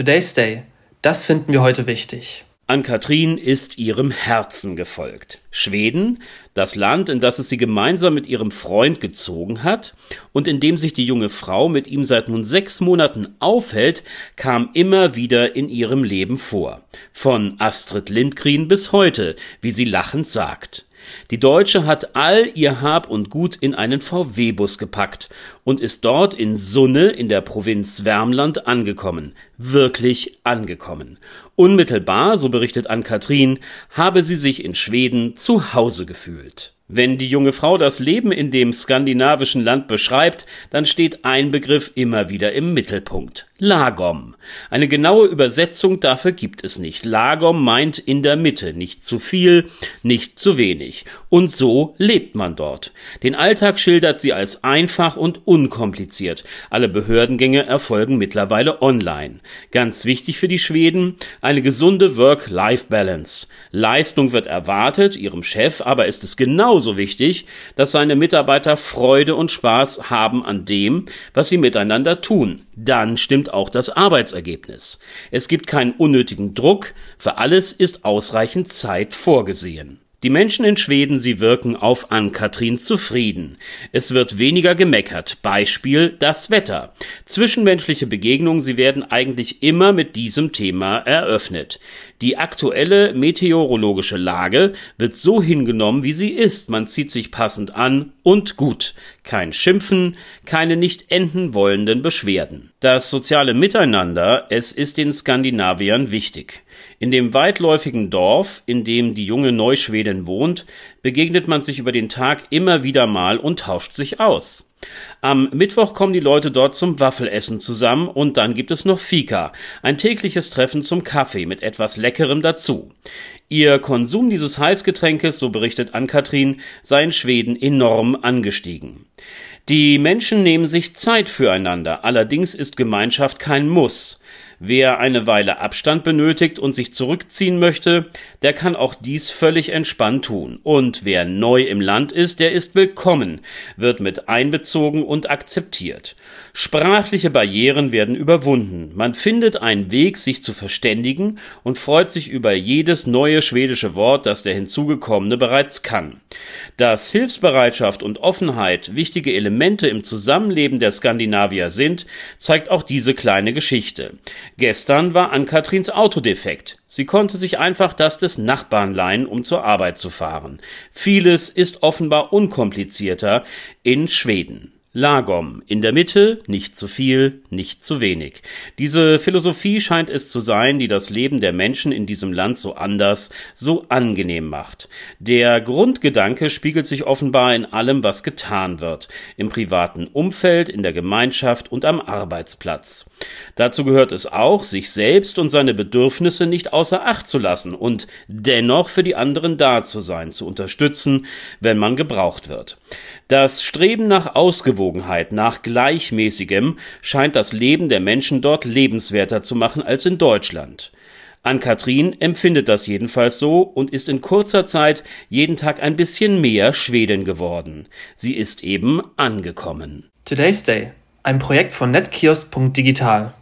Today's Day. Das finden wir heute wichtig. Ann-Kathrin ist ihrem Herzen gefolgt. Schweden, das Land, in das es sie gemeinsam mit ihrem Freund gezogen hat und in dem sich die junge Frau mit ihm seit nun sechs Monaten aufhält, kam immer wieder in ihrem Leben vor. Von Astrid Lindgren bis heute, wie sie lachend sagt. Die Deutsche hat all ihr Hab und Gut in einen VW-Bus gepackt und ist dort in Sunne in der Provinz Wärmland angekommen. Wirklich angekommen. Unmittelbar, so berichtet Ann-Kathrin, habe sie sich in Schweden zu Hause gefühlt. Wenn die junge Frau das Leben in dem skandinavischen Land beschreibt, dann steht ein Begriff immer wieder im Mittelpunkt. Lagom. Eine genaue Übersetzung dafür gibt es nicht. Lagom meint in der Mitte, nicht zu viel, nicht zu wenig. Und so lebt man dort. Den Alltag schildert sie als einfach und unkompliziert. Alle Behördengänge erfolgen mittlerweile online. Ganz wichtig für die Schweden, eine gesunde Work-Life-Balance. Leistung wird erwartet, ihrem Chef aber ist es genauso wichtig, dass seine Mitarbeiter Freude und Spaß haben an dem, was sie miteinander tun. Dann stimmt auch das Arbeitsergebnis. Es gibt keinen unnötigen Druck, für alles ist ausreichend Zeit vorgesehen. Die Menschen in Schweden, sie wirken auf Ann-Kathrin zufrieden. Es wird weniger gemeckert. Beispiel das Wetter. Zwischenmenschliche Begegnungen, sie werden eigentlich immer mit diesem Thema eröffnet. Die aktuelle meteorologische Lage wird so hingenommen, wie sie ist. Man zieht sich passend an und gut. Kein Schimpfen, keine nicht enden wollenden Beschwerden. Das soziale Miteinander, es ist den Skandinaviern wichtig. In dem weitläufigen Dorf, in dem die junge Neuschwedin wohnt, begegnet man sich über den Tag immer wieder mal und tauscht sich aus. Am Mittwoch kommen die Leute dort zum Waffelessen zusammen und dann gibt es noch Fika, ein tägliches Treffen zum Kaffee mit etwas Leckerem dazu. Ihr Konsum dieses Heißgetränkes, so berichtet Ann-Kathrin, sei in Schweden enorm angestiegen. Die Menschen nehmen sich Zeit füreinander, allerdings ist Gemeinschaft kein Muss. Wer eine Weile Abstand benötigt und sich zurückziehen möchte, der kann auch dies völlig entspannt tun. Und wer neu im Land ist, der ist willkommen, wird mit einbezogen und akzeptiert. Sprachliche Barrieren werden überwunden. Man findet einen Weg, sich zu verständigen und freut sich über jedes neue schwedische Wort, das der hinzugekommene bereits kann. Dass Hilfsbereitschaft und Offenheit wichtige Elemente im Zusammenleben der Skandinavier sind, zeigt auch diese kleine Geschichte. Gestern war Ann-Katrins Auto defekt. Sie konnte sich einfach das des Nachbarn leihen, um zur Arbeit zu fahren. Vieles ist offenbar unkomplizierter in Schweden. Lagom. In der Mitte, nicht zu viel, nicht zu wenig. Diese Philosophie scheint es zu sein, die das Leben der Menschen in diesem Land so anders, so angenehm macht. Der Grundgedanke spiegelt sich offenbar in allem, was getan wird. Im privaten Umfeld, in der Gemeinschaft und am Arbeitsplatz. Dazu gehört es auch, sich selbst und seine Bedürfnisse nicht außer Acht zu lassen und dennoch für die anderen da zu sein, zu unterstützen, wenn man gebraucht wird. Das Streben nach Ausgewogenheit, nach Gleichmäßigem scheint das Leben der Menschen dort lebenswerter zu machen als in Deutschland. Ann-Kathrin empfindet das jedenfalls so und ist in kurzer Zeit jeden Tag ein bisschen mehr Schwedin geworden. Sie ist eben angekommen. Today's Day, ein Projekt von netkiosk.digital.